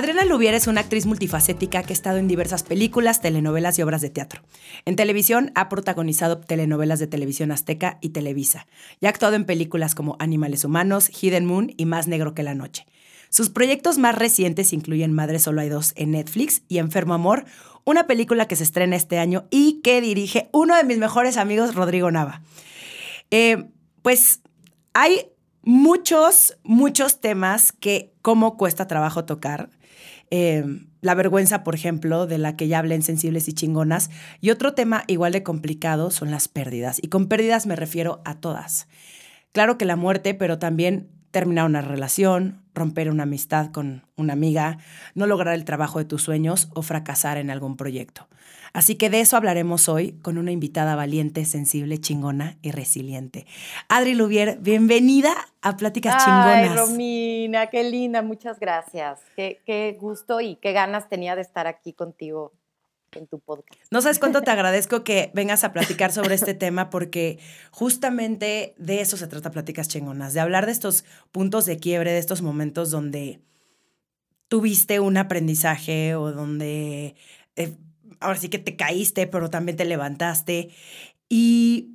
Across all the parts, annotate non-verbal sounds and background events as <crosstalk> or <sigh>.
Adriana Lubier es una actriz multifacética que ha estado en diversas películas, telenovelas y obras de teatro. En televisión ha protagonizado telenovelas de televisión azteca y Televisa, y ha actuado en películas como Animales Humanos, Hidden Moon y Más Negro que la Noche. Sus proyectos más recientes incluyen Madre Solo hay dos en Netflix y Enfermo Amor, una película que se estrena este año y que dirige uno de mis mejores amigos, Rodrigo Nava. Eh, pues hay muchos, muchos temas que cómo cuesta trabajo tocar. Em, la vergüenza, por ejemplo, de la que ya hablen sensibles y chingonas. Y otro tema igual de complicado son las pérdidas. Y con pérdidas me refiero a todas. Claro que la muerte, pero también terminar una relación, romper una amistad con una amiga, no lograr el trabajo de tus sueños o fracasar en algún proyecto. Así que de eso hablaremos hoy con una invitada valiente, sensible, chingona y resiliente. Adri Lubier, bienvenida a Pláticas Chingonas. Ay, Romina, qué linda, muchas gracias. Qué, qué gusto y qué ganas tenía de estar aquí contigo en tu podcast. No sabes cuánto te <laughs> agradezco que vengas a platicar sobre este tema porque justamente de eso se trata Pláticas Chingonas, de hablar de estos puntos de quiebre, de estos momentos donde tuviste un aprendizaje o donde eh, ahora sí que te caíste, pero también te levantaste. Y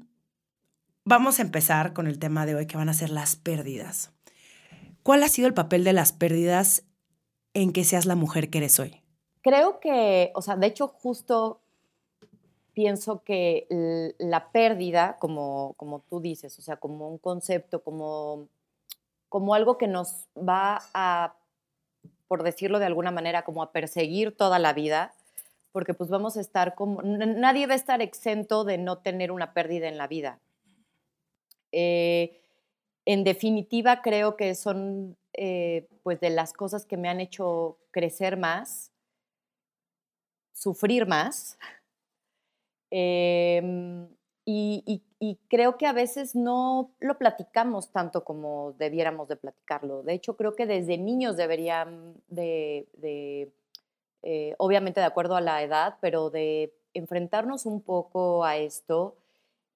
vamos a empezar con el tema de hoy que van a ser las pérdidas. ¿Cuál ha sido el papel de las pérdidas en que seas la mujer que eres hoy? Creo que, o sea, de hecho justo pienso que la pérdida, como, como tú dices, o sea, como un concepto, como, como algo que nos va a, por decirlo de alguna manera, como a perseguir toda la vida, porque pues vamos a estar como, nadie va a estar exento de no tener una pérdida en la vida. Eh, en definitiva, creo que son eh, pues de las cosas que me han hecho crecer más, sufrir más. Em, y, creo que a veces no lo platicamos tanto como debiéramos de platicarlo. De hecho, creo que desde niños deberían de eh, obviamente de acuerdo a la edad, pero de enfrentarnos un poco a esto,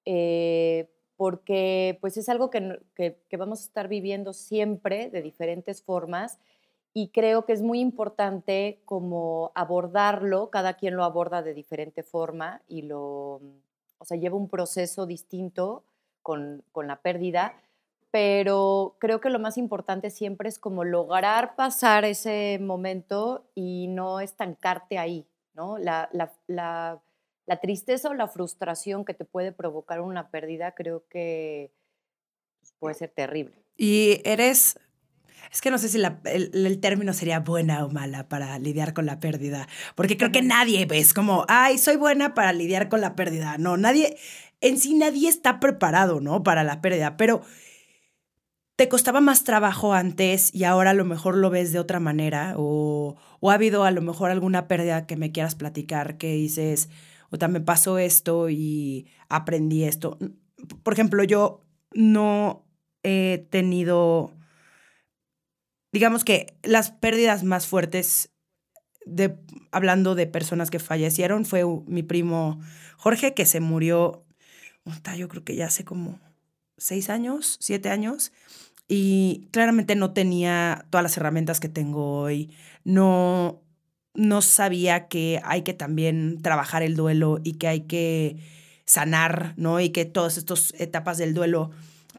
eh, porque pues es algo que, que, vamos a estar viviendo siempre de diferentes formas y creo que es muy importante como abordarlo, cada quien lo aborda de diferente forma y lo, o sea, lleva un proceso distinto con, con la pérdida, pero creo que lo más importante siempre es como lograr pasar ese momento y no estancarte ahí, ¿no? La, la, la, tristeza o la frustración que te puede provocar una pérdida creo que puede ser terrible. Y eres, es que no sé si el, el, término sería buena o mala para lidiar con la pérdida, porque creo que nadie es como, ay, soy buena para lidiar con la pérdida. No, nadie, en sí nadie está preparado, ¿no? Para la pérdida, pero te costaba más trabajo antes y ahora a lo mejor lo ves de otra manera o, ha habido a lo mejor alguna pérdida que me quieras platicar que dices, o también pasó esto y aprendí esto. Por ejemplo, yo no he tenido, digamos que las pérdidas más fuertes de, hablando de personas que fallecieron, fue mi primo Jorge, que se murió, yo creo que ya hace como seis años, siete años, y claramente no tenía todas las herramientas que tengo hoy, no, no sabía que hay que también trabajar el duelo y que hay que sanar, ¿no? Y que todas estas etapas del duelo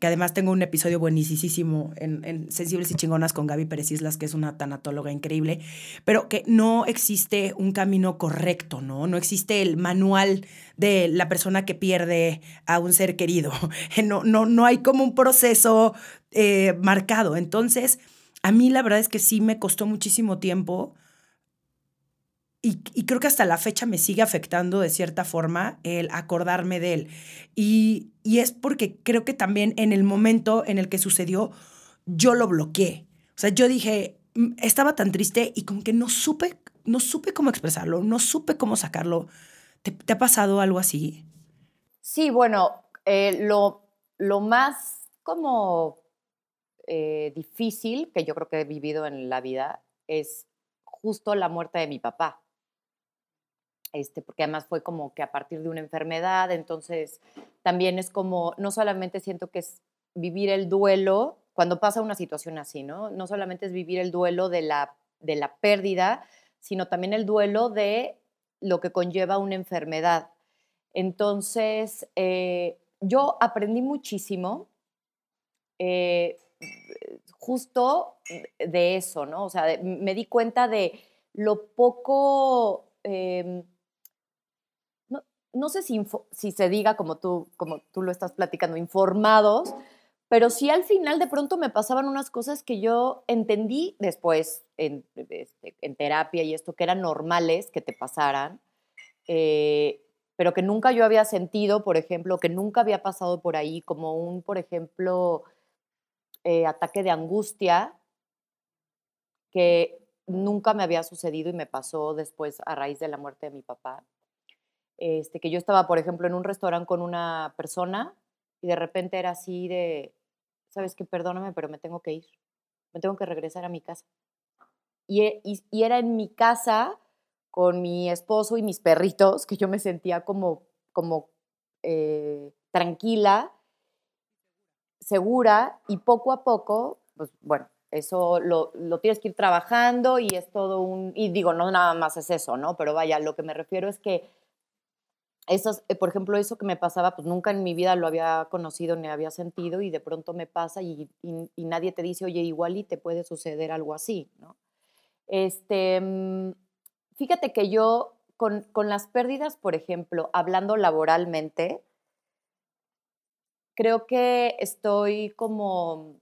que además tengo un episodio buenísimo en, Sensibles y Chingonas con Gaby Pérez Islas, que es una tanatóloga increíble, pero que no existe un camino correcto, ¿no? No existe el manual de la persona que pierde a un ser querido. <laughs> No, no, no hay como un proceso eh, marcado. Entonces, a mí la verdad es que sí me costó muchísimo tiempo y, creo que hasta la fecha me sigue afectando de cierta forma el acordarme de él. Y, y, es porque creo que también en el momento en el que sucedió, yo lo bloqueé. O sea, yo dije, mm, estaba tan triste y como que no supe, no supe cómo expresarlo, no supe cómo sacarlo. ¿Te, ha pasado algo así? Sí, bueno, eh, lo, lo más como eh, difícil que yo creo que he vivido en la vida es justo la muerte de mi papá. Este, porque además fue como que a partir de una enfermedad, entonces también es como, no solamente siento que es vivir el duelo cuando pasa una situación así, ¿no? No solamente es vivir el duelo de la, de la pérdida, sino también el duelo de lo que conlleva una enfermedad. Entonces, eh, yo aprendí muchísimo eh, justo de eso, ¿no? O sea, me di cuenta de lo poco, em, no, sé si, si, se diga como tú, como tú lo estás platicando, informados, pero sí al final de pronto me pasaban unas cosas que yo entendí después en, este, terapia y esto, que eran normales que te pasaran, eh, pero que nunca yo había sentido, por ejemplo, que nunca había pasado por ahí, como un, por ejemplo, eh, ataque de angustia que nunca me había sucedido y me pasó después a raíz de la muerte de mi papá. Este, que yo estaba, por ejemplo, en un restaurante con una persona y de repente era así de, sabes que perdóname, pero me tengo que ir, me tengo que regresar a mi casa. Y, e, y, era en mi casa con mi esposo y mis perritos que yo me sentía como, como eh, tranquila segura y poco a poco, pues bueno, eso lo, tienes que ir trabajando y es todo un, y digo, no nada más es eso, ¿no? Pero vaya, lo que me refiero es que esos, eh, por ejemplo, eso que me pasaba, pues nunca en mi vida lo había conocido ni había sentido y de pronto me pasa y, nadie te dice, oye, igual y te puede suceder algo así, ¿no? Este, mm, fíjate que yo con, con las pérdidas, por ejemplo, hablando laboralmente, creo que estoy como,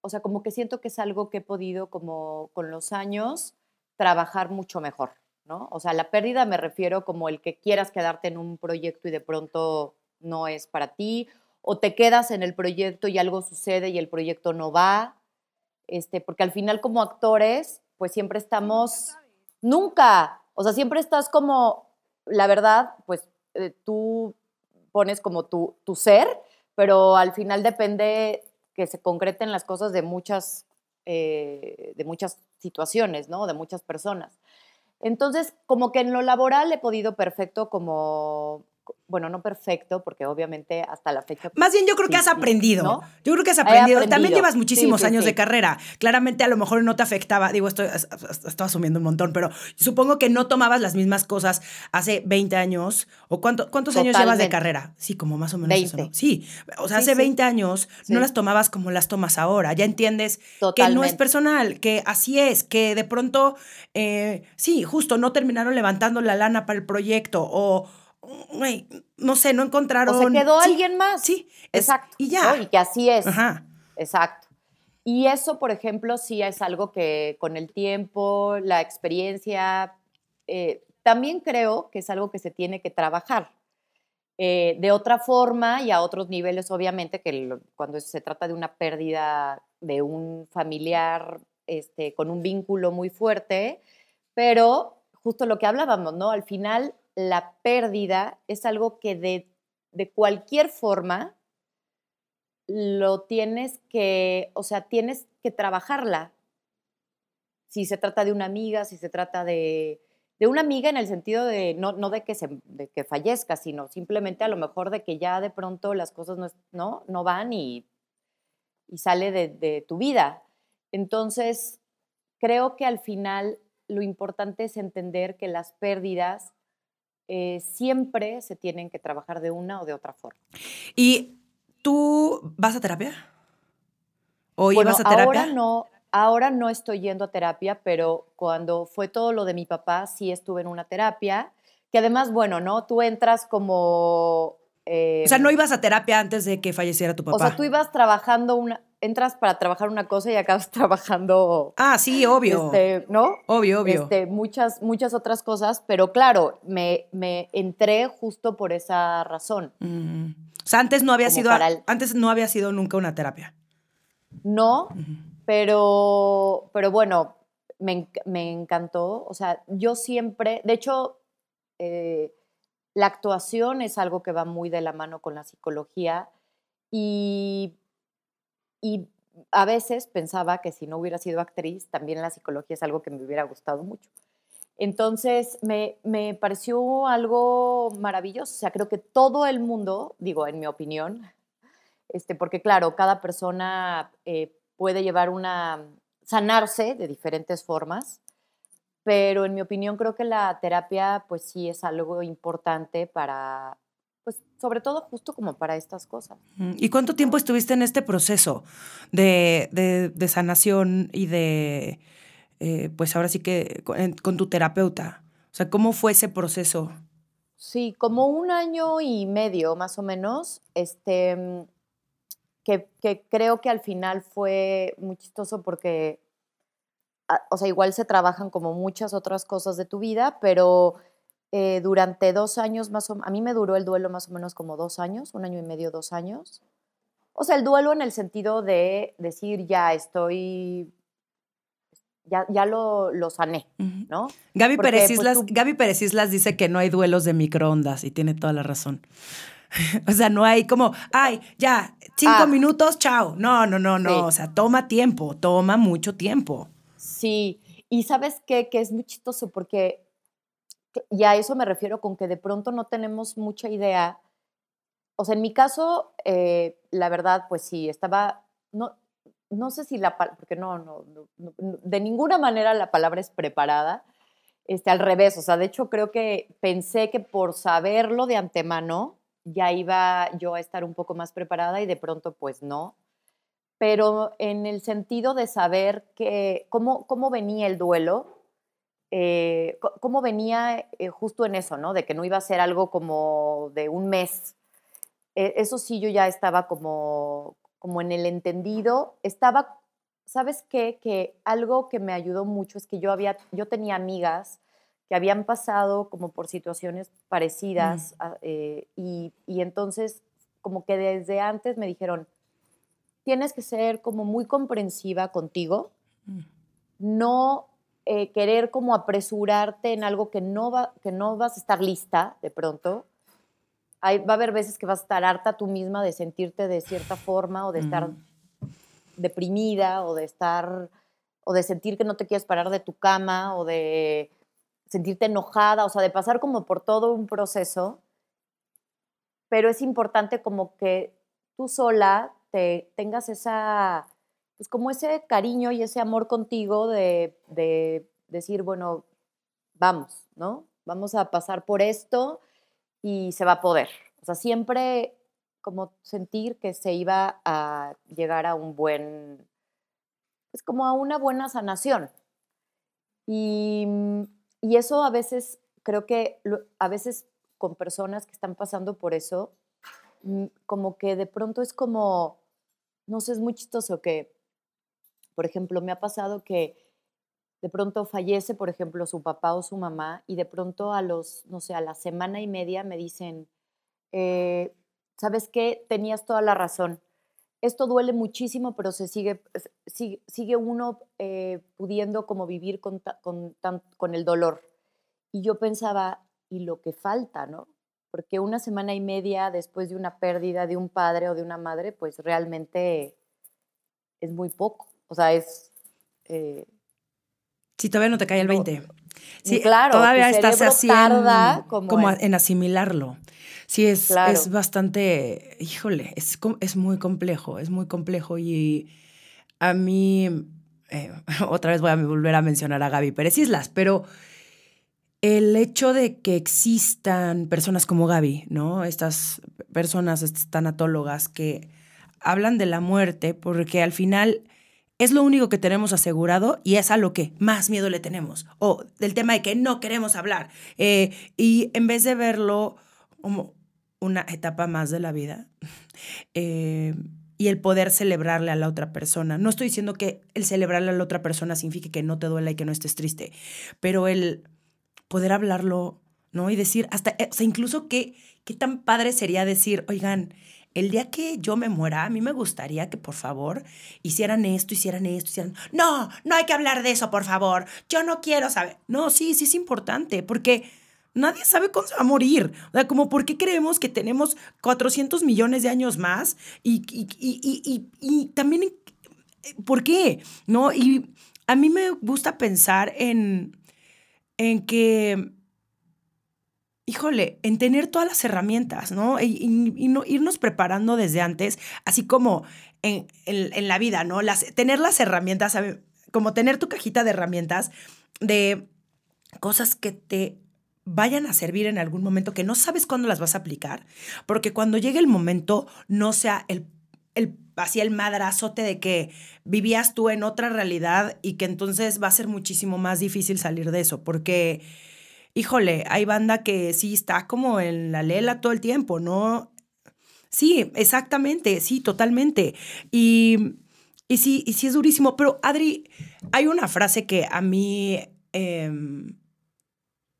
o sea, como que siento que es algo que he podido como con los años trabajar mucho mejor, ¿no? O sea, la pérdida me refiero como el que quieras quedarte en un proyecto y de pronto no es para ti, o te quedas en el proyecto y algo sucede y el proyecto no va, este, porque al final como actores, pues siempre estamos, nunca, o sea, siempre estás como, la verdad, pues eh, tú pones como tu, tu ser pero al final depende que se concreten las cosas de muchas, eh, de muchas situaciones, ¿no? De muchas personas. Entonces, como que en lo laboral he podido perfecto como bueno, no perfecto, porque obviamente hasta la fecha. Más bien yo creo que has aprendido. Yo creo que has aprendido. También llevas muchísimos años de carrera. Claramente a lo mejor no te afectaba, digo, estoy, estoy asumiendo un montón, pero supongo que no tomabas las mismas cosas hace 20 años. ¿O cuánto, cuántos años llevas de carrera? Sí, como más o menos 20. eso, Sí, o sea, hace 20 años no las tomabas como las tomas ahora. Ya entiendes que no es personal, que así es, que de pronto, eh, sí, justo no terminaron levantando la lana para el proyecto o no sé, no encontraron. O se quedó alguien más. Sí, exacto. Y ya. Y que así es. Ajá. Exacto. Y eso, por ejemplo, sí es algo que con el tiempo, la experiencia, eh, también creo que es algo que se tiene que trabajar. Eh, de otra forma y a otros niveles, obviamente, que cuando se trata de una pérdida de un familiar este, con un vínculo muy fuerte, pero justo lo que hablábamos, ¿no? Al final la pérdida es algo que de, cualquier forma lo tienes que, o sea, tienes que trabajarla. Si se trata de una amiga, si se trata de, una amiga en el sentido de no, de, que se, que fallezca, sino simplemente a lo mejor de que ya de pronto las cosas no, no, van y, y sale de, de tu vida. Entonces, creo que al final lo importante es entender que las pérdidas eh, siempre se tienen que trabajar de una o de otra forma. ¿Y tú vas a terapia? ¿O ibas a terapia? Ahora no, ahora no estoy yendo a terapia, pero cuando fue todo lo de mi papá, sí estuve en una terapia, que además, bueno, ¿no? Tú entras como... o sea, no em, ibas a terapia antes de que falleciera tu papá. O sea, tú ibas trabajando una, entras para trabajar una cosa y acabas <laughs> trabajando. Ah, sí, obvio. Este, ¿No? Obvio, obvio. Este, muchas, muchas otras cosas, pero claro, me, me entré justo por esa razón. O sea, antes no había sido. Antes no había sido nunca una terapia. No, Pero, pero bueno, me, encantó. O sea, yo siempre, de hecho, eh, la actuación es algo que va muy de la mano con la psicología y, y a veces pensaba que si no hubiera sido actriz, también la psicología es algo que me hubiera gustado mucho. Entonces, me, me, pareció algo maravilloso. O sea, creo que todo el mundo, digo, en mi opinión, este, porque claro, cada persona eh, puede llevar una, sanarse de diferentes formas, pero en mi opinión creo que la terapia pues sí es algo importante para, pues sobre todo justo como para estas cosas. ¿Y cuánto tiempo estuviste en este proceso de, de, sanación y de, eh, pues ahora sí que con, tu terapeuta? O sea, ¿cómo fue ese proceso? Sí, como un año y medio más o menos, este, que, que creo que al final fue muy chistoso porque Ah, o sea, igual se trabajan como muchas otras cosas de tu vida, pero eh, durante dos años más o a mí me duró el duelo más o menos como dos años, un año y medio, dos años. O sea, el duelo en el sentido de decir, ya estoy, ya, ya lo, lo sané, ¿no? Gaby Pérez, pues, Islas, Gaby Pérez Islas dice que no hay duelos de microondas y tiene toda la razón. <laughs> o sea, no hay como, ay, ya, cinco ah. minutos, chao. No, no, no, no. O sea, toma tiempo, toma mucho tiempo. Sí, y sabes qué, que es muy chistoso porque, y a eso me refiero con que de pronto no tenemos mucha idea. O sea, en mi caso, eh, la verdad, pues sí, estaba, no, no sé si la porque no, no, de ninguna manera la palabra es preparada, este, al revés, o sea, de hecho creo que pensé que por saberlo de antemano ya iba yo a estar un poco más preparada y de pronto pues no pero en el sentido de saber que, cómo, cómo venía el duelo, eh, cómo venía eh, justo en eso, ¿no? De que no iba a ser algo como de un mes. E, eso sí, yo ya estaba como, como en el entendido. Estaba, ¿sabes qué? Que algo que me ayudó mucho es que yo, había, yo tenía amigas que habían pasado como por situaciones parecidas mm. eh, y, y entonces como que desde antes me dijeron, tienes que ser como muy comprensiva contigo, mm. no eh, querer como apresurarte en algo que no, va, que no vas a estar lista de pronto. Hay, va a haber veces que vas a estar harta tú misma de sentirte de cierta forma o de estar mm. deprimida o de estar o de sentir que no te quieres parar de tu cama o de sentirte enojada, o sea, de pasar como por todo un proceso. Pero es importante como que tú sola tengas esa, pues como ese cariño y ese amor contigo de, decir, bueno, vamos, ¿no? Vamos a pasar por esto y se va a poder. O sea, siempre como sentir que se iba a llegar a un buen, es pues como a una buena sanación. Y, y eso a veces, creo que a veces con personas que están pasando por eso, mm, como que de pronto es como, no sé, es muy chistoso que, por ejemplo, me ha pasado que de pronto fallece, por ejemplo, su papá o su mamá y de pronto a los, no sé, a la semana y media me dicen, eh, ¿sabes qué? Tenías toda la razón. Esto duele muchísimo, pero se sigue, sigue, uno eh, pudiendo como vivir con, con, con el dolor. Y yo pensaba, ¿y lo que falta, no? porque una semana y media después de una pérdida de un padre o de una madre, pues realmente es muy poco. O sea, es... Eh, sí, todavía no te cae el 20. Sí, claro. Todavía estás así como, en, asimilarlo. Sí, es, es bastante, híjole, es, es muy complejo, es muy complejo y a mí, eh, <laughs> otra vez voy a volver a mencionar a Gaby Pérez Islas, pero el hecho de que existan personas como Gaby, ¿no? Estas personas, estas tanatólogas que hablan de la muerte porque al final es lo único que tenemos asegurado y es a lo que más miedo le tenemos. O del tema de que no queremos hablar. Eh, y en vez de verlo como una etapa más de la vida <laughs> eh, y el poder celebrarle a la otra persona. No estoy diciendo que el celebrarle a la otra persona signifique que no te duela y que no estés triste, pero el poder hablarlo, ¿no? Y decir, hasta, eh, o sea, incluso qué, qué tan padre sería decir, oigan, el día que yo me muera, a mí me gustaría que por favor hicieran esto, hicieran esto, hicieran... No, no hay que hablar de eso, por favor. Yo no quiero saber. No, sí, sí es importante, porque nadie sabe cuándo se va a morir. O sea, como por qué creemos que tenemos 400 millones de años más y, y, y, y también, ¿por qué? ¿No? Y a mí me gusta pensar en, en que híjole, en tener todas las herramientas, ¿no? Y, no, irnos preparando desde antes, así como en, la vida, ¿no? Las, tener las herramientas, como tener tu cajita de herramientas de cosas que te vayan a servir en algún momento que no sabes cuándo las vas a aplicar, porque cuando llegue el momento no sea el, el así el madrazote de que vivías tú en otra realidad y que entonces va a ser muchísimo más difícil salir de eso, porque híjole, hay banda que sí está como en la lela todo el tiempo, ¿no? Sí, exactamente, sí, totalmente. Y, y sí, y sí es durísimo. Pero Adri, hay una frase que a mí, em,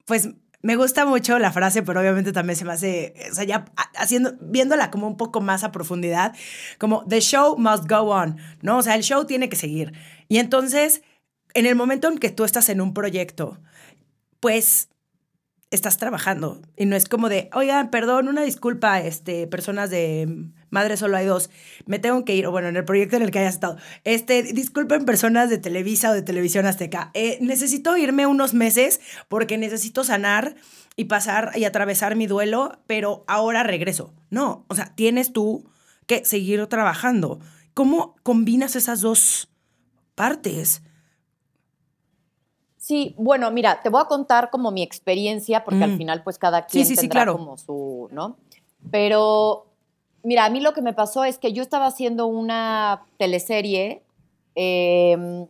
pues me gusta mucho la frase, pero obviamente también se me hace, o sea, ya haciendo, viéndola como un poco más a profundidad, como the show must go on, ¿no? O sea, el show tiene que seguir. Y entonces, en el momento en que tú estás en un proyecto, pues estás trabajando y no es como de, oigan, perdón, una disculpa, este, personas de Madre Solo hay dos, me tengo que ir, o bueno, en el proyecto en el que hayas estado, este, disculpen personas de Televisa o de Televisión Azteca, eh, necesito irme unos meses porque necesito sanar y pasar y atravesar mi duelo, pero ahora regreso. No, o sea, tienes tú que seguir trabajando. ¿Cómo combinas esas dos partes? Sí, bueno, mira, te voy a contar como mi experiencia, porque al mm. final pues cada quien sí, tendrá como su, ¿no? Pero, mira, a mí lo que me pasó es que yo estaba haciendo una teleserie em,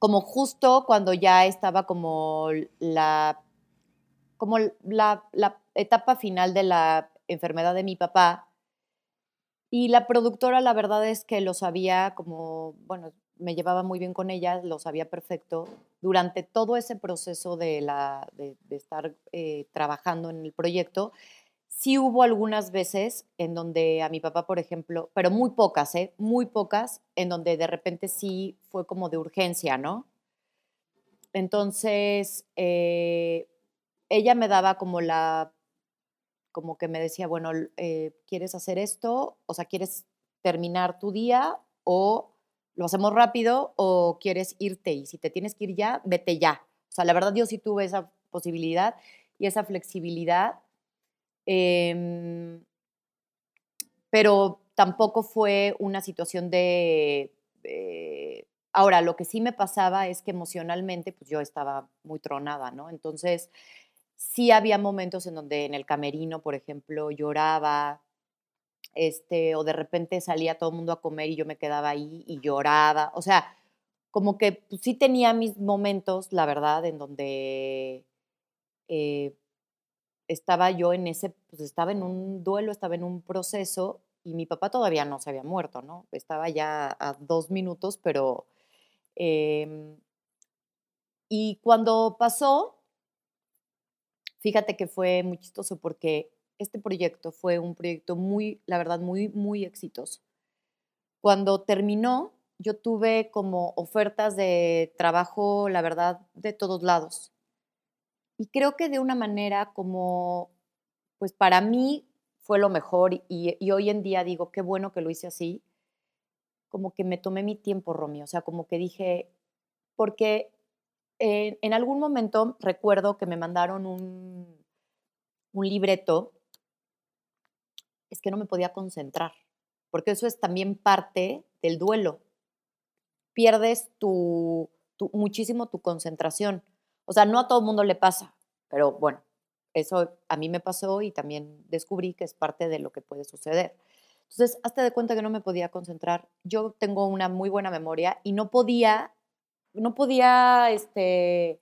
como justo cuando ya estaba como la, como la, la etapa final de la enfermedad de mi papá. Y la productora, la verdad es que lo sabía como, bueno, me llevaba muy bien con ella, lo sabía perfecto. Durante todo ese proceso de, la, de, estar eh, trabajando en el proyecto, sí hubo algunas veces en donde a mi papá, por ejemplo, pero muy pocas, ¿eh? Muy pocas, en donde de repente sí fue como de urgencia, ¿no? Entonces, eh, ella me daba como la, como que me decía, bueno, eh, ¿quieres hacer esto? O sea, ¿quieres terminar tu día o lo hacemos rápido o quieres irte y si te tienes que ir ya, vete ya. O sea, la verdad yo sí tuve esa posibilidad y esa flexibilidad, em, pero tampoco fue una situación de... ahora, lo que sí me pasaba es que emocionalmente, pues yo estaba muy tronada, ¿no? Entonces, sí había momentos en donde en el camerino, por ejemplo, lloraba, este, o de repente salía todo el mundo a comer y yo me quedaba ahí y lloraba. O sea, como que pues, sí tenía mis momentos, la verdad, en donde eh, estaba yo en ese, pues estaba en un duelo, estaba en un proceso y mi papá todavía no se había muerto, ¿no? Estaba ya a dos minutos, pero... Em, y cuando pasó, fíjate que fue muy chistoso porque este proyecto fue un proyecto muy, la verdad, muy, muy exitoso. Cuando terminó, yo tuve como ofertas de trabajo, la verdad, de todos lados. Y creo que de una manera como, pues para mí fue lo mejor y, hoy en día digo, qué bueno que lo hice así, como que me tomé mi tiempo, Romy, o sea, como que dije, porque en algún momento recuerdo que me mandaron un, un libreto es que no me podía concentrar, porque eso es también parte del duelo. Pierdes tu, muchísimo tu concentración. O sea, no a todo el mundo le pasa, pero bueno, eso a mí me pasó y también descubrí que es parte de lo que puede suceder. Entonces, hasta de cuenta que no me podía concentrar. Yo tengo una muy buena memoria y no podía, no podía, este,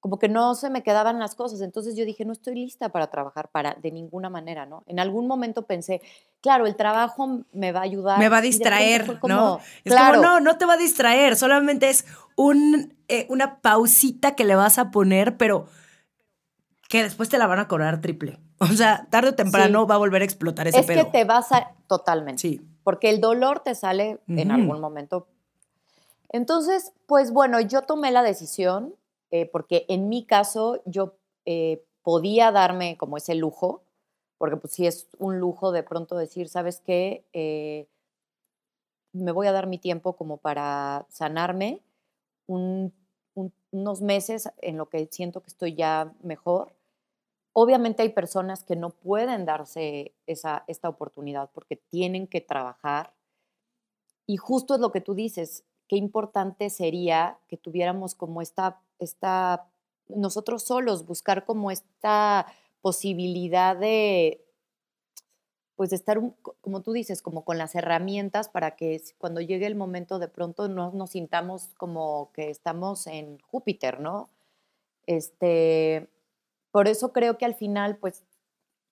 como que no se me quedaban las cosas. Entonces yo dije, no estoy lista para trabajar para de ninguna manera, ¿no? En algún momento pensé, claro, el trabajo me va a ayudar. Me va a distraer, ¿no? Es como, no, no te va a distraer, solamente es un, eh, una pausita que le vas a poner, pero que después te la van a cobrar triple. <laughs> O sea, tarde o temprano va a volver a explotar ese es pedo. Es que te vas a... Totalmente. Sí. Porque el dolor te sale en algún momento. Entonces, pues bueno, yo tomé la decisión, eh, porque en mi caso yo eh, podía darme como ese lujo, porque pues sí es un lujo de pronto decir, ¿sabes qué? Eh, me voy a dar mi tiempo como para sanarme unos meses en lo que siento que estoy ya mejor Obviamente hay personas que no pueden darse esa, esta oportunidad porque tienen que trabajar. Y justo es lo que tú dices, qué importante sería que tuviéramos como esta, esta nosotros solos, buscar como esta posibilidad de, pues estar, como tú dices, como con las herramientas para que cuando llegue el momento de pronto no nos sintamos como que estamos en Júpiter, ¿no? Este, por eso creo que al final, pues,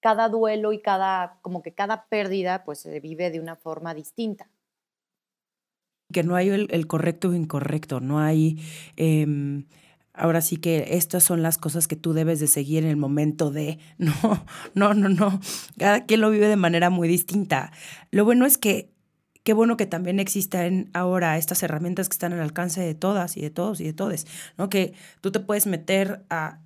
cada duelo y cada, como que cada pérdida, pues se vive de una forma distinta. Que no hay el, correcto o incorrecto, no hay... Em, ahora sí que estas son las cosas que tú debes de seguir en el momento de, <laughs> no, no, no, no, cada quien lo vive de manera muy distinta. Lo bueno es que, qué bueno que también existan ahora estas herramientas que están al alcance de todas y de todos y de todes, ¿no? Que tú te puedes meter a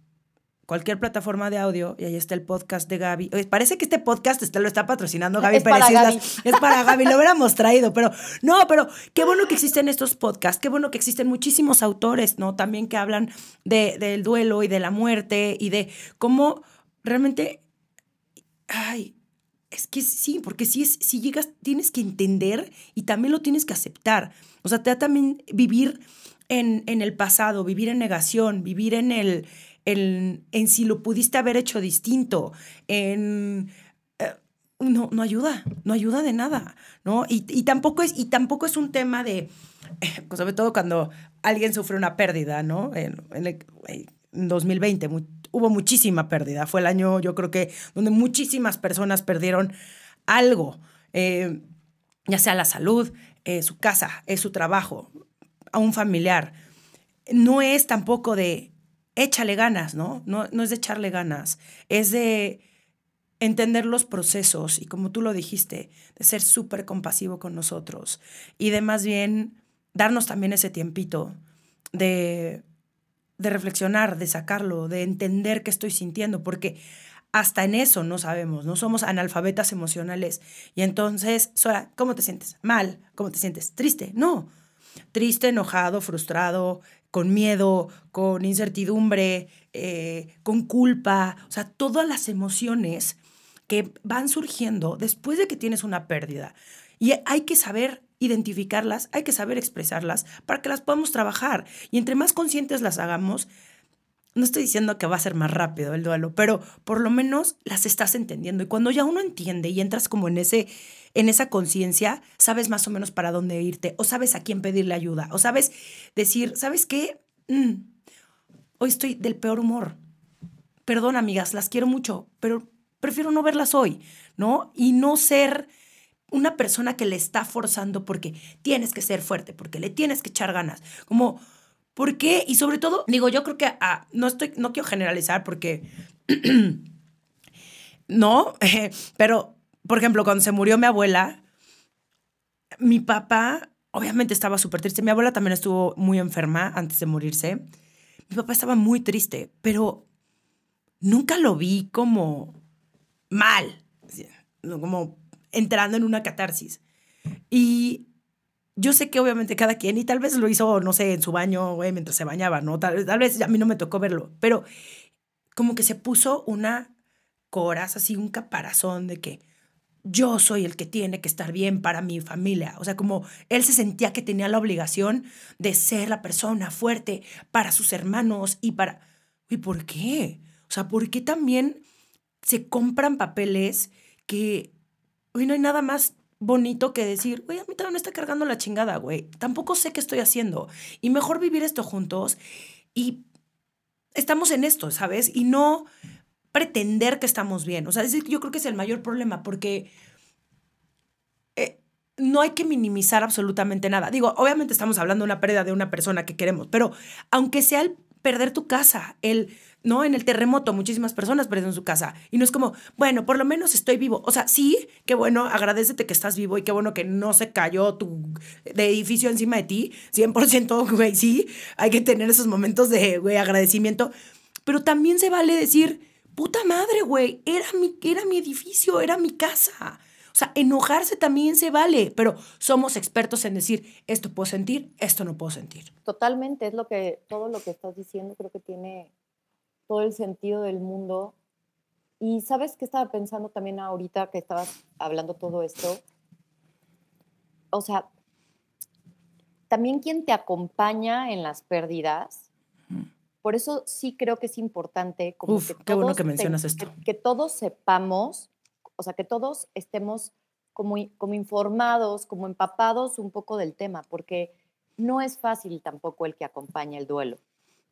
cualquier plataforma de audio y ahí está el podcast de Gaby. parece que este podcast lo está patrocinando Gaby es Pérez para Gaby. Es para <laughs> Gaby, lo hubiéramos traído, pero no, pero qué bueno que existen estos podcasts, qué bueno que existen muchísimos autores, ¿no? También que hablan de, del duelo y de la muerte y de cómo realmente, ay, es que sí, porque si, es, si llegas, tienes que entender y también lo tienes que aceptar. O sea, te da también vivir en, en el pasado, vivir en negación, vivir en el en, si lo pudiste haber hecho distinto, en... Eh, no, no ayuda, no ayuda de nada, ¿no? Y, tampoco, es, y tampoco es un tema de, eh, sobre todo cuando alguien sufre una pérdida, ¿no? En, en, 2020 hubo muchísima pérdida, fue el año yo creo que donde muchísimas personas perdieron algo, eh, ya sea la salud, su casa, su trabajo, a un familiar. No es tampoco de, échale ganas, ¿no? ¿no? No es de echarle ganas, es de entender los procesos y como tú lo dijiste, de ser súper compasivo con nosotros y de más bien darnos también ese tiempito de, de reflexionar, de sacarlo, de entender qué estoy sintiendo, porque hasta en eso no sabemos, no somos analfabetas emocionales. Y entonces, Sora, ¿cómo te sientes? Mal, ¿cómo te sientes? Triste, no. Triste, enojado, frustrado, con miedo, con incertidumbre, eh, con culpa, o sea, todas las emociones que van surgiendo después de que tienes una pérdida. Y hay que saber identificarlas, hay que saber expresarlas para que las podamos trabajar. Y entre más conscientes las hagamos, no estoy diciendo que va a ser más rápido el duelo, pero por lo menos las estás entendiendo. Y cuando ya uno entiende y entras como en ese en esa conciencia, sabes más o menos para dónde irte, o sabes a quién pedirle ayuda, o sabes decir, ¿sabes qué? Mm, hoy estoy del peor humor. Perdón, amigas, las quiero mucho, pero prefiero no verlas hoy, ¿no? Y no ser una persona que le está forzando porque tienes que ser fuerte, porque le tienes que echar ganas. Como, ¿por qué? Y sobre todo, digo, yo creo que ah, no estoy, no quiero generalizar porque <clears throat> no, <laughs> pero por ejemplo, cuando se murió mi abuela, mi papá obviamente estaba súper triste. Mi abuela también estuvo muy enferma antes de morirse. Mi papá estaba muy triste, pero nunca lo vi como mal, como entrando en una catarsis. Y yo sé que obviamente cada quien, y tal vez lo hizo, no sé, en su baño, mientras se bañaba, ¿no? Tal, tal vez a mí no me tocó verlo, pero como que se puso una coraza, así un caparazón de que yo soy el que tiene que estar bien para mi familia. O sea, como él se sentía que tenía la obligación de ser la persona fuerte para sus hermanos y para... ¿Y por qué? O sea, ¿por qué también se compran papeles que hoy no hay nada más bonito que decir, güey, a mí también me está cargando la chingada, güey. Tampoco sé qué estoy haciendo. Y mejor vivir esto juntos y estamos en esto, ¿sabes? Y no pretender que estamos bien. O sea, yo creo que es el mayor problema porque eh, no hay que minimizar absolutamente nada. Digo, obviamente estamos hablando de una pérdida de una persona que queremos, pero aunque sea perder tu casa, el, ¿no? En el terremoto muchísimas personas perdieron su casa y no es como, bueno, por lo menos estoy vivo. O sea, sí, qué bueno, agradecete que estás vivo y qué bueno que no se cayó tu edificio encima de ti, 100%, güey, sí, hay que tener esos momentos de, güey, agradecimiento, pero también se vale decir, puta madre, güey, era mi, era mi edificio, era mi casa. O sea, enojarse también se vale, pero somos expertos en decir, esto puedo sentir, esto no puedo sentir. Totalmente, es lo que, todo lo que estás diciendo creo que tiene todo el sentido del mundo. Y sabes que estaba pensando también ahorita que estabas hablando todo esto. O sea, también quien te acompaña en las pérdidas. Por eso sí creo que es importante como Uf, qué bueno que mencionas esto. Que, que, todos sepamos, o sea, que todos estemos como, como informados, como empapados un poco del tema, porque no es fácil tampoco el que acompaña el duelo.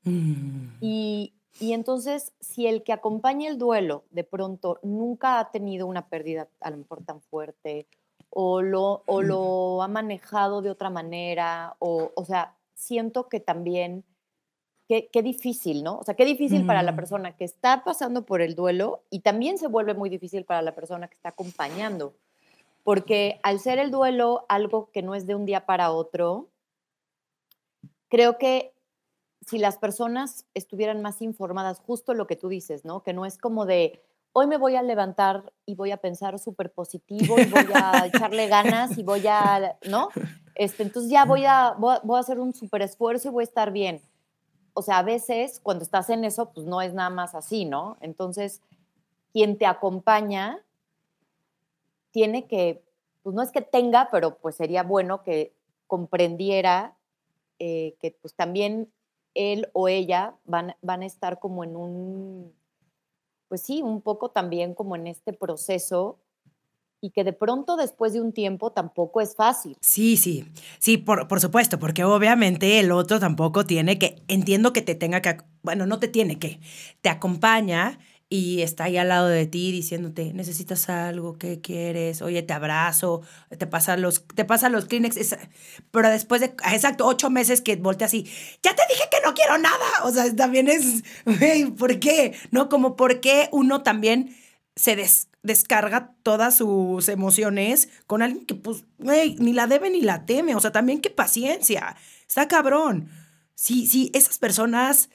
Mm. Y, y entonces, si el que acompaña el duelo de pronto nunca ha tenido una pérdida a lo mejor tan fuerte o lo, o lo ha manejado de otra manera, o, o sea, siento que también, qué, qué difícil, ¿no? O sea, qué difícil para la persona que está pasando por el duelo y también se vuelve muy difícil para la persona que está acompañando, porque al ser el duelo algo que no es de un día para otro, creo que si las personas estuvieran más informadas, justo lo que tú dices, ¿no? Que no es como de, hoy me voy a levantar y voy a pensar súper positivo y voy a echarle ganas y voy a, ¿no? Este, entonces ya voy <laughs> a, voy a, hacer un súper esfuerzo y voy a estar bien. O sea, a veces cuando estás en eso, pues no es nada más así, ¿no? Entonces, quien te acompaña tiene que, pues no es que tenga, pero pues sería bueno que comprendiera eh, que pues también él o ella van, van a estar como en un, pues sí, un poco también como en este proceso y que de pronto después de un tiempo tampoco es fácil. Sí, sí, sí, por, por, supuesto, porque obviamente el otro tampoco tiene que, entiendo que te tenga que, bueno, no te tiene que, te acompaña y está ahí al lado de ti diciéndote, necesitas algo, ¿qué quieres? Oye, te abrazo, te pasa los, te pasa los Kleenex, pero después de, exacto, ocho meses que volteas así, ya te dije que no quiero nada, o sea, también es, <laughs> ¿por qué? ¿No? Como por qué uno también se descarga todas sus emociones con alguien que, pues, güey, ni la debe ni la teme, o sea, también qué paciencia, está cabrón. Sí, sí, esas personas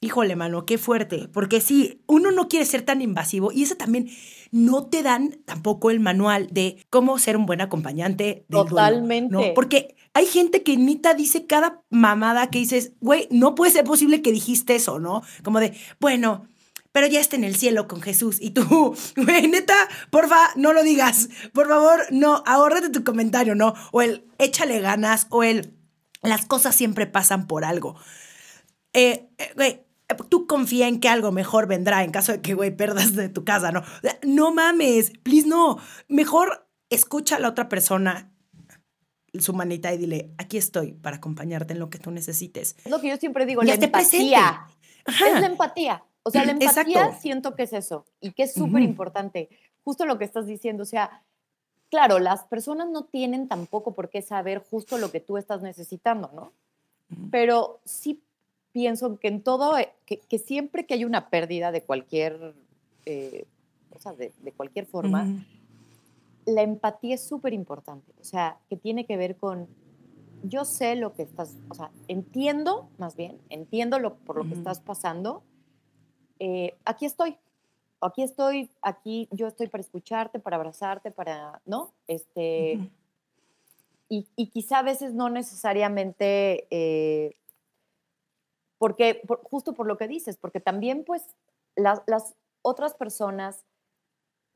Híjole, mano, qué fuerte. Porque sí, uno no quiere ser tan invasivo y eso también no te dan tampoco el manual de cómo ser un buen acompañante. Totalmente. ¿no? Porque hay gente que nita dice cada mamada que dices, güey, no puede ser posible que dijiste eso, ¿no? Como de, bueno, pero ya está en el cielo con Jesús. Y tú, <laughs> güey, neta, porfa, no lo digas. Por favor, no, ahórrate tu comentario, ¿no? O el échale ganas, o el las cosas siempre pasan por algo. Eh, eh, güey, tú confía en que algo mejor vendrá en caso de que, güey, perdas de tu casa, ¿no? No mames, please no. Mejor escucha a la otra persona su manita y dile, aquí estoy para acompañarte en lo que tú necesites. Es lo que yo siempre digo, la empatía. Es la empatía. O sea, la empatía siento que es eso y que es súper importante. Justo lo que estás diciendo, o sea, claro, las personas no tienen tampoco por qué saber justo lo que tú estás necesitando, ¿no? Pero sí pienso que en todo, eh, que, siempre que hay una pérdida de cualquier, eh, de, cualquier forma, la empatía es súper importante. O sea, que tiene que ver con, yo sé lo que estás, o sea, entiendo, más bien, entiendo lo, por lo que estás pasando. Eh, aquí estoy, aquí estoy, aquí yo estoy para escucharte, para abrazarte, para, ¿no? Este, y, y, quizá a veces no necesariamente porque, justo por lo que dices, porque también pues las, otras personas,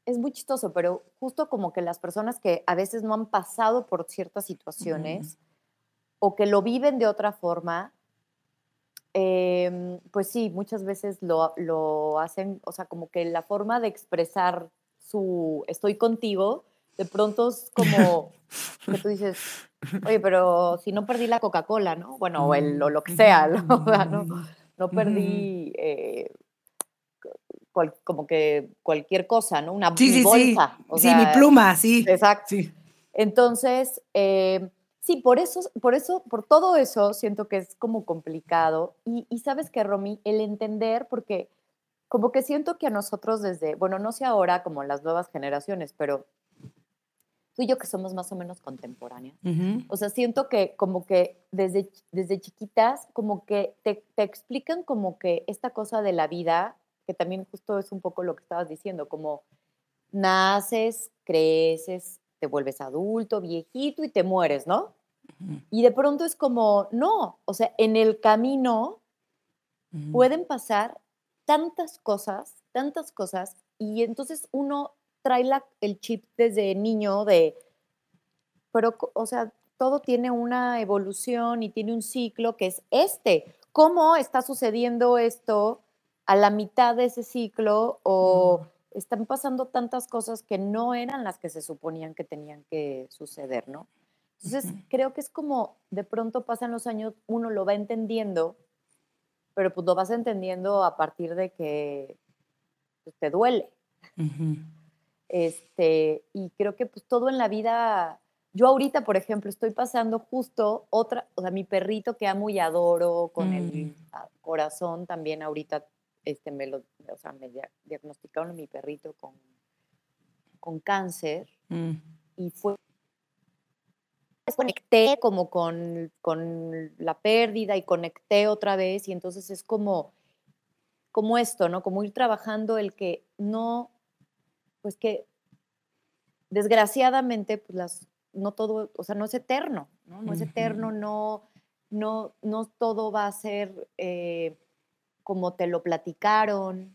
es muy chistoso, pero justo como que las personas que a veces no han pasado por ciertas situaciones o que lo viven de otra forma, em, pues sí, muchas veces lo, lo, hacen, o sea, como que la forma de expresar su estoy contigo, de pronto es como que tú dices, Oye, pero si no perdí la Coca-Cola, ¿no? Bueno, o, el, lo que sea, ¿no? <laughs> no, perdí eh, como que cualquier cosa, ¿no? Una sí, bolsa. Sí, sí mi pluma, sí. Exacto. Entonces, eh, Sí, por eso, por eso, por todo eso siento que es como complicado. Y, y sabes que, Romy, el entender, porque como que siento que a nosotros desde, bueno, no sé ahora como las nuevas generaciones, pero tú y yo que somos más o menos contemporáneas. O sea, siento que como que desde, desde chiquitas, como que te, te, explican como que esta cosa de la vida, que también justo es un poco lo que estabas diciendo, como naces, creces, te vuelves adulto, viejito y te mueres, ¿no? Y de pronto es como, no, o sea, en el camino pueden pasar tantas cosas, tantas cosas, y entonces uno trae la, el chip desde niño de, pero, o sea, todo tiene una evolución y tiene un ciclo que es este. ¿Cómo está sucediendo esto a la mitad de ese ciclo o están pasando tantas cosas que no eran las que se suponían que tenían que suceder, ¿no? Entonces, creo que es como de pronto pasan los años, uno lo va entendiendo, pero pues lo vas entendiendo a partir de que pues, te duele. Este, y creo que pues todo en la vida, yo ahorita, por ejemplo, estoy pasando justo otra, o sea, mi perrito que amo y adoro, con el mm. corazón también ahorita este, me lo, o sea, me diagnosticaron a mi perrito con, con cáncer mm. y fue conecté como con, con, la pérdida y conecté otra vez y entonces es como, como esto, ¿no? Como ir trabajando el que no, pues que desgraciadamente, pues las, no todo, o sea, no es eterno, ¿no? No es eterno, no, no, no todo va a ser... Eh, como te lo platicaron,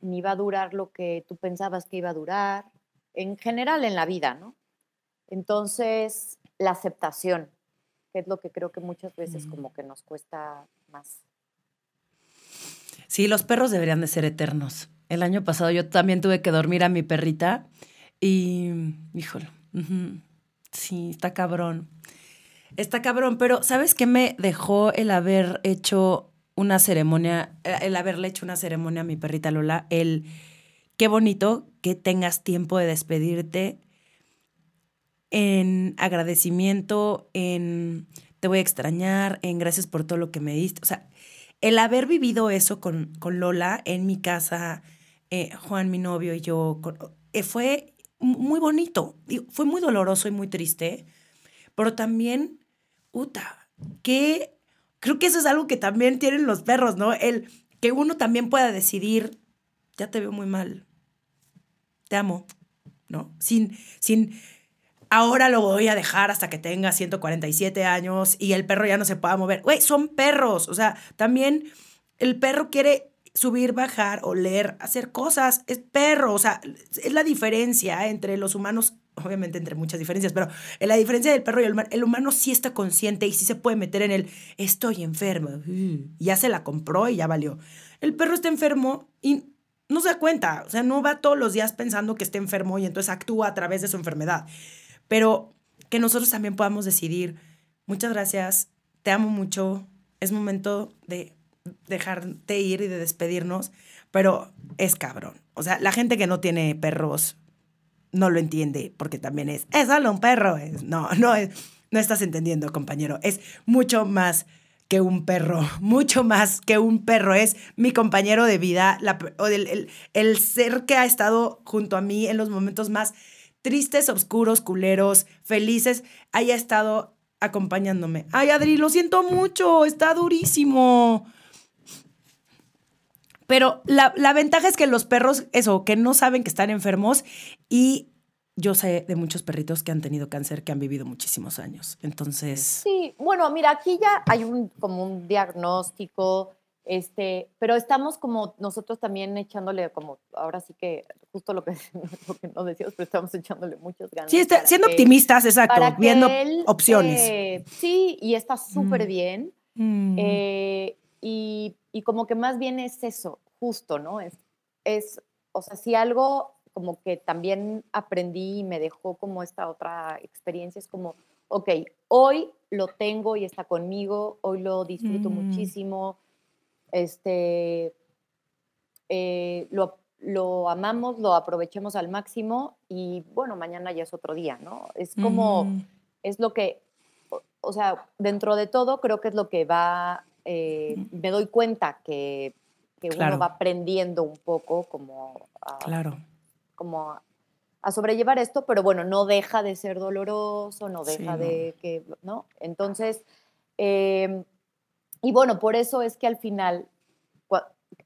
ni va a durar lo que tú pensabas que iba a durar, en general en la vida, ¿no? Entonces, la aceptación, que es lo que creo que muchas veces como que nos cuesta más. Sí, los perros deberían de ser eternos. El año pasado yo también tuve que dormir a mi perrita y, híjole, sí, está cabrón. Está cabrón, pero ¿sabes qué me dejó el haber hecho una ceremonia, eh, el haberle hecho una ceremonia a mi perrita Lola, el qué bonito que tengas tiempo de despedirte en agradecimiento, en te voy a extrañar, en gracias por todo lo que me diste. O sea, el haber vivido eso con, con Lola en mi casa, eh, Juan, mi novio y yo, eh, fue muy bonito. Fue muy doloroso y muy triste, pero también, puta, qué creo que eso es algo que también tienen los perros, ¿no? El que uno también pueda decidir, ya te veo muy mal, te amo, ¿no? Sin, sin, ahora lo voy a dejar hasta que tenga 147 años y el perro ya no se pueda mover. Güey, son perros, o sea, también el perro quiere subir, bajar, oler, hacer cosas, es perro, o sea, es la diferencia entre los humanos obviamente entre muchas diferencias, pero la diferencia del perro y el humano, el humano sí está consciente y sí se puede meter en el estoy enfermo, ya se la compró y ya valió. El perro está enfermo y no se da cuenta, o sea, no va todos los días pensando que está enfermo y entonces actúa a través de su enfermedad, pero que nosotros también podamos decidir, muchas gracias, te amo mucho, es momento de dejarte ir y de despedirnos, pero es cabrón. O sea, la gente que no tiene perros no lo entiende porque también es, es solo un perro. No, no, es, no estás entendiendo, compañero. Es mucho más que un perro, <laughs> mucho más que un perro. Es mi compañero de vida, la, el, el, ser que ha estado junto a mí en los momentos más tristes, oscuros, culeros, felices, haya estado acompañándome. Ay, Adri, lo siento mucho, está durísimo. Pero la, ventaja es que los perros, eso, que no saben que están enfermos y yo sé de muchos perritos que han tenido cáncer que han vivido muchísimos años. Entonces. Sí, bueno, mira, aquí ya hay un como un diagnóstico, este, pero estamos como nosotros también echándole como, ahora sí que justo lo que, <laughs> lo que no decíamos, pero estamos echándole muchas ganas. Sí, está, siendo optimistas, exacto, viendo opciones. Eh, sí, y está súper mm. bien. Mm. Eh, y, y, como que más bien es eso, justo, ¿no? Es, es, o sea, si algo como que también aprendí y me dejó como esta otra experiencia, es como, ok, hoy lo tengo y está conmigo, hoy lo disfruto mm. muchísimo, este, eh, lo, lo, amamos, lo aprovechemos al máximo y bueno, mañana ya es otro día, ¿no? Es como, es lo que o sea, dentro de todo creo que es lo que va, eh, me doy cuenta que, uno va aprendiendo un poco como a, claro. como a, sobrellevar esto, pero bueno, no deja de ser doloroso, no deja de que, ¿no? Entonces, em, y bueno, por eso es que al final,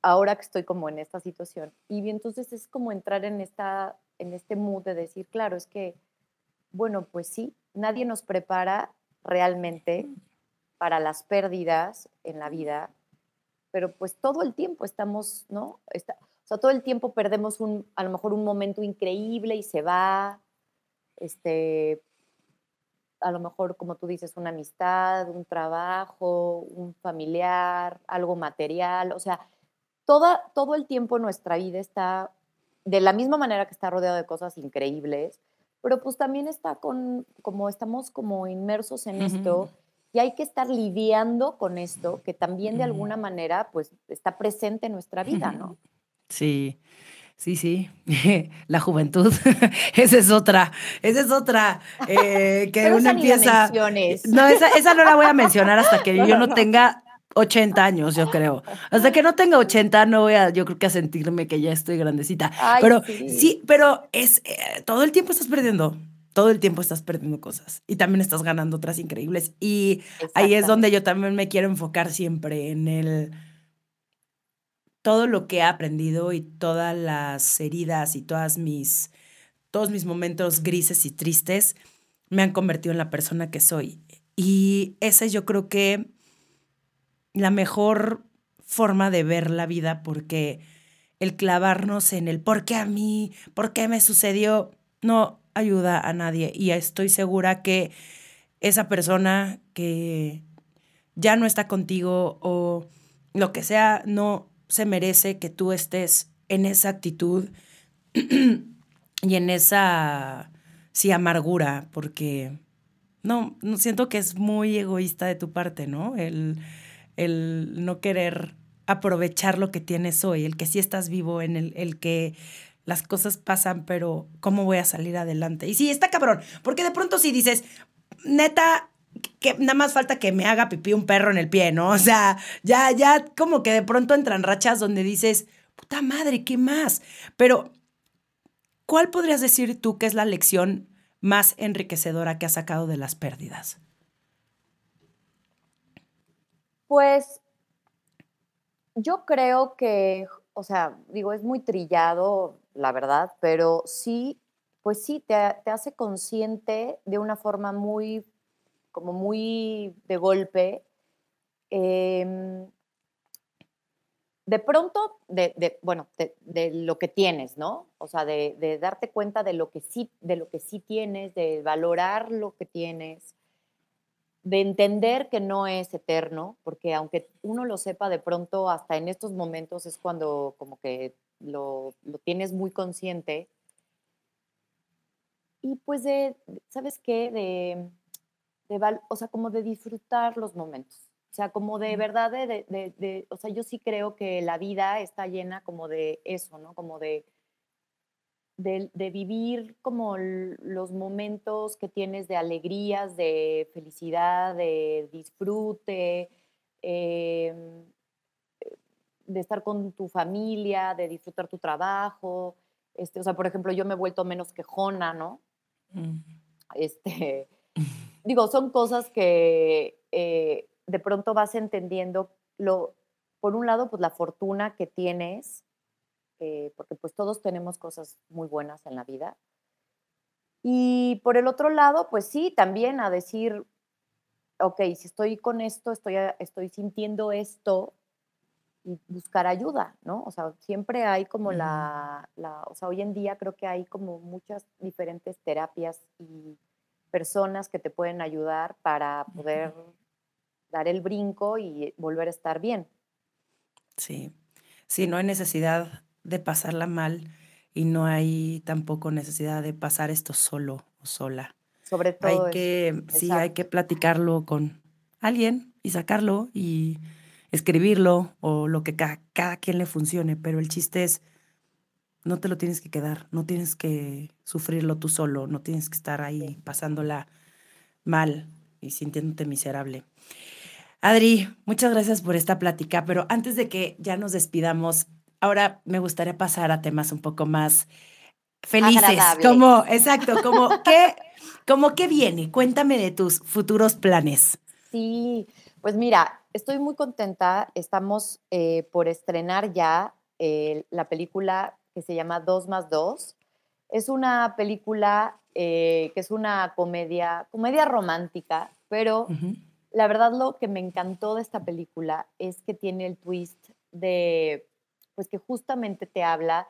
ahora que estoy como en esta situación, y entonces es como entrar en, esta, en este mood de decir, claro, es que, bueno, pues sí, nadie nos prepara realmente para las pérdidas en la vida, pero pues todo el tiempo estamos, ¿no? Está, o sea, todo el tiempo perdemos un, a lo mejor un momento increíble y se va, este, a lo mejor, como tú dices, una amistad, un trabajo, un familiar, algo material, o sea, toda, todo el tiempo nuestra vida está, de la misma manera que está rodeado de cosas increíbles, pero pues también está con, como estamos como inmersos en esto y hay que estar lidiando con esto, que también de alguna manera pues está presente en nuestra vida, ¿no? Sí, sí, sí, <laughs> la juventud, <laughs> esa es otra, esa es otra, eh, que <laughs> uno empieza... No, esa, esa no la voy a mencionar hasta que yo no tenga 80 años, yo creo. Hasta que no tenga 80 no voy a, yo creo que a sentirme que ya estoy grandecita. pero sí. pero es, eh, todo el tiempo estás perdiendo. Todo el tiempo estás perdiendo cosas y también estás ganando otras increíbles. Y ahí es donde yo también me quiero enfocar siempre en el todo lo que he aprendido y todas las heridas y todas mis todos mis momentos grises y tristes me han convertido en la persona que soy. Y ese yo creo que la mejor forma de ver la vida porque el clavarnos en el por qué a mí, por qué me sucedió, no ayuda a nadie. Y estoy segura que esa persona que ya no está contigo o lo que sea, no se merece que tú estés en esa actitud <clears throat> y en esa, sí, amargura, porque no, no siento que es muy egoísta de tu parte, ¿no? El el no querer aprovechar lo que tienes hoy, el que sí estás vivo, en el, el que las cosas pasan, pero ¿cómo voy a salir adelante? Y sí, está cabrón, porque de pronto si dices, neta, que nada más falta que me haga pipí un perro en el pie, ¿no? O sea, ya, ya como que de pronto entran rachas donde dices, puta madre, ¿qué más? Pero, ¿cuál podrías decir tú que es la lección más enriquecedora que has sacado de las pérdidas? Pues yo creo que, o sea, digo, es muy trillado, la verdad, pero sí, pues sí, te, hace consciente de una forma muy, como muy de golpe. Em, de pronto, de, bueno, de, lo que tienes, ¿no? O sea, de, darte cuenta de lo que sí, de lo que sí tienes, de valorar lo que tienes, de entender que no es eterno, porque aunque uno lo sepa de pronto, hasta en estos momentos es cuando como que lo, tienes muy consciente. Y pues de, ¿sabes qué? De, o sea, como de disfrutar los momentos. O sea, como de verdad, de, de, o sea, yo sí creo que la vida está llena como de eso, ¿no? Como de de, vivir como los momentos que tienes de alegrías, de felicidad, de disfrute, em, de estar con tu familia, de disfrutar tu trabajo. Este, o sea, por ejemplo, yo me he vuelto menos quejona, ¿no? Este, <laughs> digo, son cosas que eh, de pronto vas entendiendo, lo, por un lado, pues la fortuna que tienes eh, porque pues todos tenemos cosas muy buenas en la vida. Y por el otro lado, pues sí, también a decir, ok, si estoy con esto, estoy, estoy sintiendo esto, y buscar ayuda, ¿no? O sea, siempre hay como la, la, o sea, hoy en día creo que hay como muchas diferentes terapias y personas que te pueden ayudar para poder dar el brinco y volver a estar bien. Sí, sí, no hay necesidad de pasarla mal y no hay tampoco necesidad de pasar esto solo o sola. Sobre todo. Hay que, sí, hay que platicarlo con alguien y sacarlo y escribirlo o lo que cada, cada quien le funcione, pero el chiste es, no te lo tienes que quedar, no tienes que sufrirlo tú solo, no tienes que estar ahí pasándola mal. y sintiéndote miserable. Adri, muchas gracias por esta plática, pero antes de que ya nos despidamos, ahora me gustaría pasar a temas un poco más felices. Como, exacto, como <laughs> qué, como qué viene. Cuéntame de tus futuros planes. Sí, pues mira, estoy muy contenta. Estamos eh, por estrenar ya eh, la película que se llama Dos más Dos. Es una película eh, que es una comedia, comedia romántica, pero la verdad lo que me encantó de esta película es que tiene el twist de, pues que justamente te habla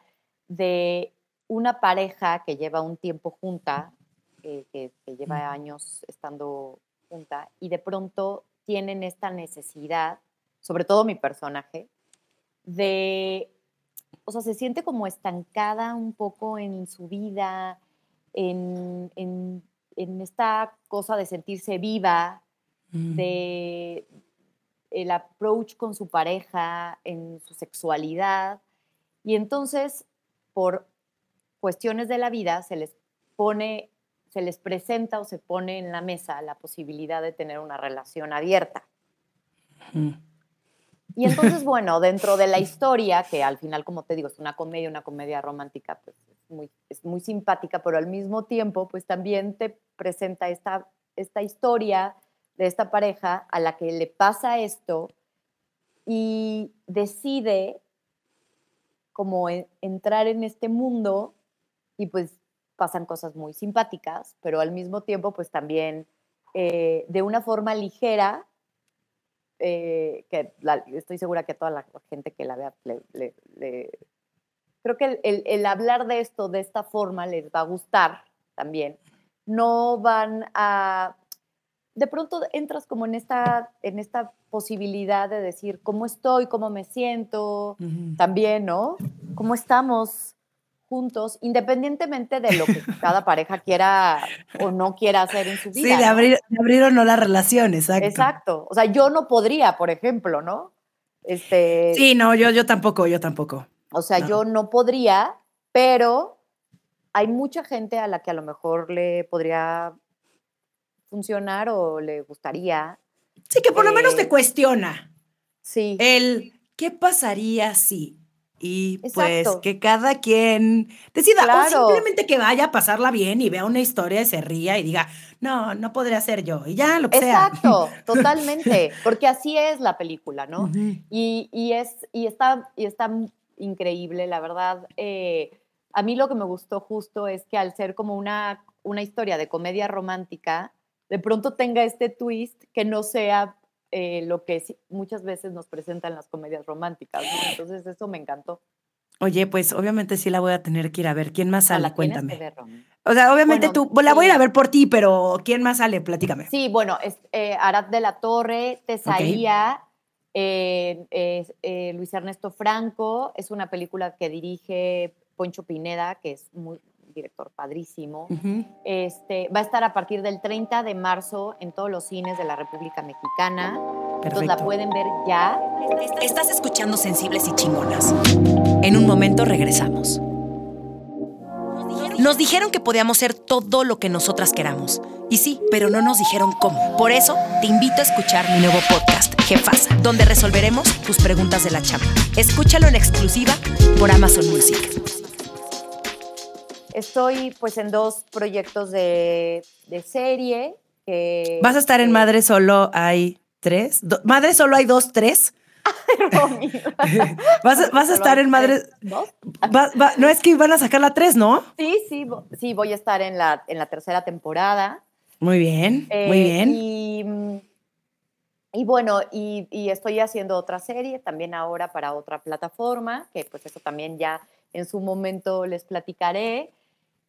de una pareja que lleva un tiempo junta, que, que, lleva años estando junta, y de pronto tienen esta necesidad, sobre todo mi personaje, de, o sea, se siente como estancada un poco en su vida, en, en, en esta cosa de sentirse viva, de el approach con su pareja, en su sexualidad. Y entonces, por cuestiones de la vida, se les pone, se les presenta o se pone en la mesa la posibilidad de tener una relación abierta. Y entonces, bueno, dentro de la historia, que al final, como te digo, es una comedia, una comedia romántica, pues es muy, es muy simpática, pero al mismo tiempo, pues también te presenta esta, esta historia de esta pareja a la que le pasa esto y decide como entrar en este mundo y pues pasan cosas muy simpáticas, pero al mismo tiempo pues también eh, de una forma ligera, eh, que estoy segura que toda la gente que la vea creo que el hablar de esto de esta forma les va a gustar también. No van a de pronto entras como en esta, en esta posibilidad de decir cómo estoy, cómo me siento, también, ¿no? ¿Cómo estamos juntos, independientemente de lo que <laughs> cada pareja quiera o no quiera hacer en su vida? Sí, de abrir, abrir o no la relación, exacto. Exacto. O sea, yo no podría, por ejemplo, ¿no? Este, sí, no, yo, yo tampoco, yo tampoco. O sea, yo no podría, pero hay mucha gente a la que a lo mejor le podría funcionar o le gustaría. Sí, que por lo menos te eh, cuestiona. Sí. El, ¿qué pasaría si? Y pues que cada quien decida, o simplemente que vaya a pasarla bien y vea una historia y se ría y diga, no, no podría ser yo, y ya lo que sea. Exacto, <laughs> totalmente, porque así es la película, ¿no? y, y, es, y, está, y está increíble, la verdad. Eh, a mí lo que me gustó justo es que al ser como una, una historia de comedia romántica, de pronto tenga este twist que no sea eh, lo que muchas veces nos presentan las comedias románticas. Entonces eso me encantó. Oye, pues obviamente sí la voy a tener que ir a ver. ¿Quién más sale? Cuéntame. o sea, obviamente tú, la voy a ir a ver por ti, pero ¿quién más sale? Platícame. Sí, bueno, es eh, Arad de la Torre, Tesaía, eh, Luis Ernesto Franco. Es una película que dirige Poncho Pineda, que es muy, director padrísimo. este, va a estar a partir del 30 de marzo en todos los cines de la República Mexicana. Entonces la pueden ver ya. Estás escuchando Sensibles y Chingonas. En un momento regresamos. Nos dijeron que podíamos ser todo lo que nosotras queramos. Y sí, pero no nos dijeron cómo. Por eso, te invito a escuchar mi nuevo podcast, Jefasa, donde resolveremos tus preguntas de la chamba. Escúchalo en exclusiva por Amazon Music. Estoy pues en dos proyectos de, serie. ¿Vas a estar en Madre Solo hay tres? ¿Madre Solo hay dos, tres? <laughs> <laughs> vas, a, vas a estar en Madre. ¿Dos? no es que van a sacar la tres, ¿no? Sí, sí, sí, voy a estar en la, en la tercera temporada. Muy bien, muy eh, bien. Y, y bueno, y, y, estoy haciendo otra serie también ahora para otra plataforma, que pues eso también ya en su momento les platicaré.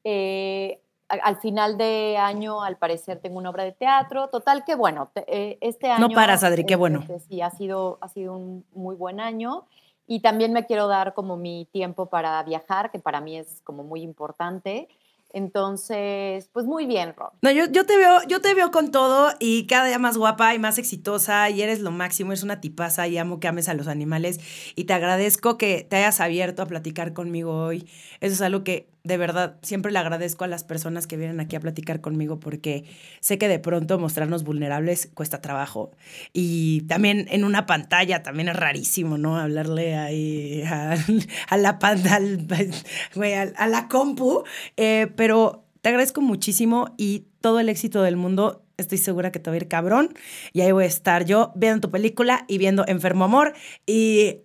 Eh, al final de año, al parecer, tengo una obra de teatro. Total que, bueno, eh, este año... No paras, Adri, qué bueno. Este, sí, ha sido, ha sido un muy buen año. Y también me quiero dar como mi tiempo para viajar, que para mí es como muy importante. Entonces, pues muy bien, Rob. No, yo, yo, te veo, yo te veo con todo y cada día más guapa y más exitosa y eres lo máximo, eres una tipaza y amo que ames a los animales y te agradezco que te hayas abierto a platicar conmigo hoy. Eso es algo que de verdad, siempre le agradezco a las personas que vienen aquí a platicar conmigo porque sé que de pronto mostrarnos vulnerables cuesta trabajo. Y también en una pantalla también es rarísimo, ¿no? Hablarle ahí <laughs> a, la pantalla, <laughs> a, la compu. Eh, pero te agradezco muchísimo y todo el éxito del mundo. Estoy segura que te va a ir cabrón. Y ahí voy a estar yo viendo tu película y viendo Enfermo Amor. Y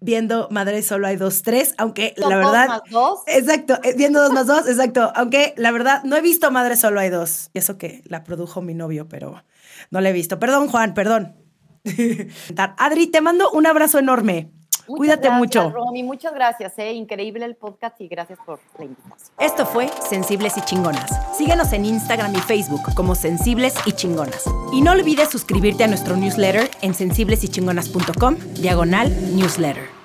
viendo Madre Solo hay dos, tres, aunque la verdad... Dos más dos. Exacto, eh, viendo dos más dos, exacto. Aunque la verdad no he visto Madre Solo hay dos. Y eso que la produjo mi novio, pero no la he visto. Perdón, Juan, perdón. <laughs> Adri, te mando un abrazo enorme. Cuídate mucho. Romy, muchas gracias, eh. increíble el podcast y gracias por la invitación. Esto fue Sensibles y Chingonas. Síguenos en Instagram y Facebook como Sensibles y Chingonas. Y no olvides suscribirte a nuestro newsletter en sensiblesychingonas.com, diagonal newsletter.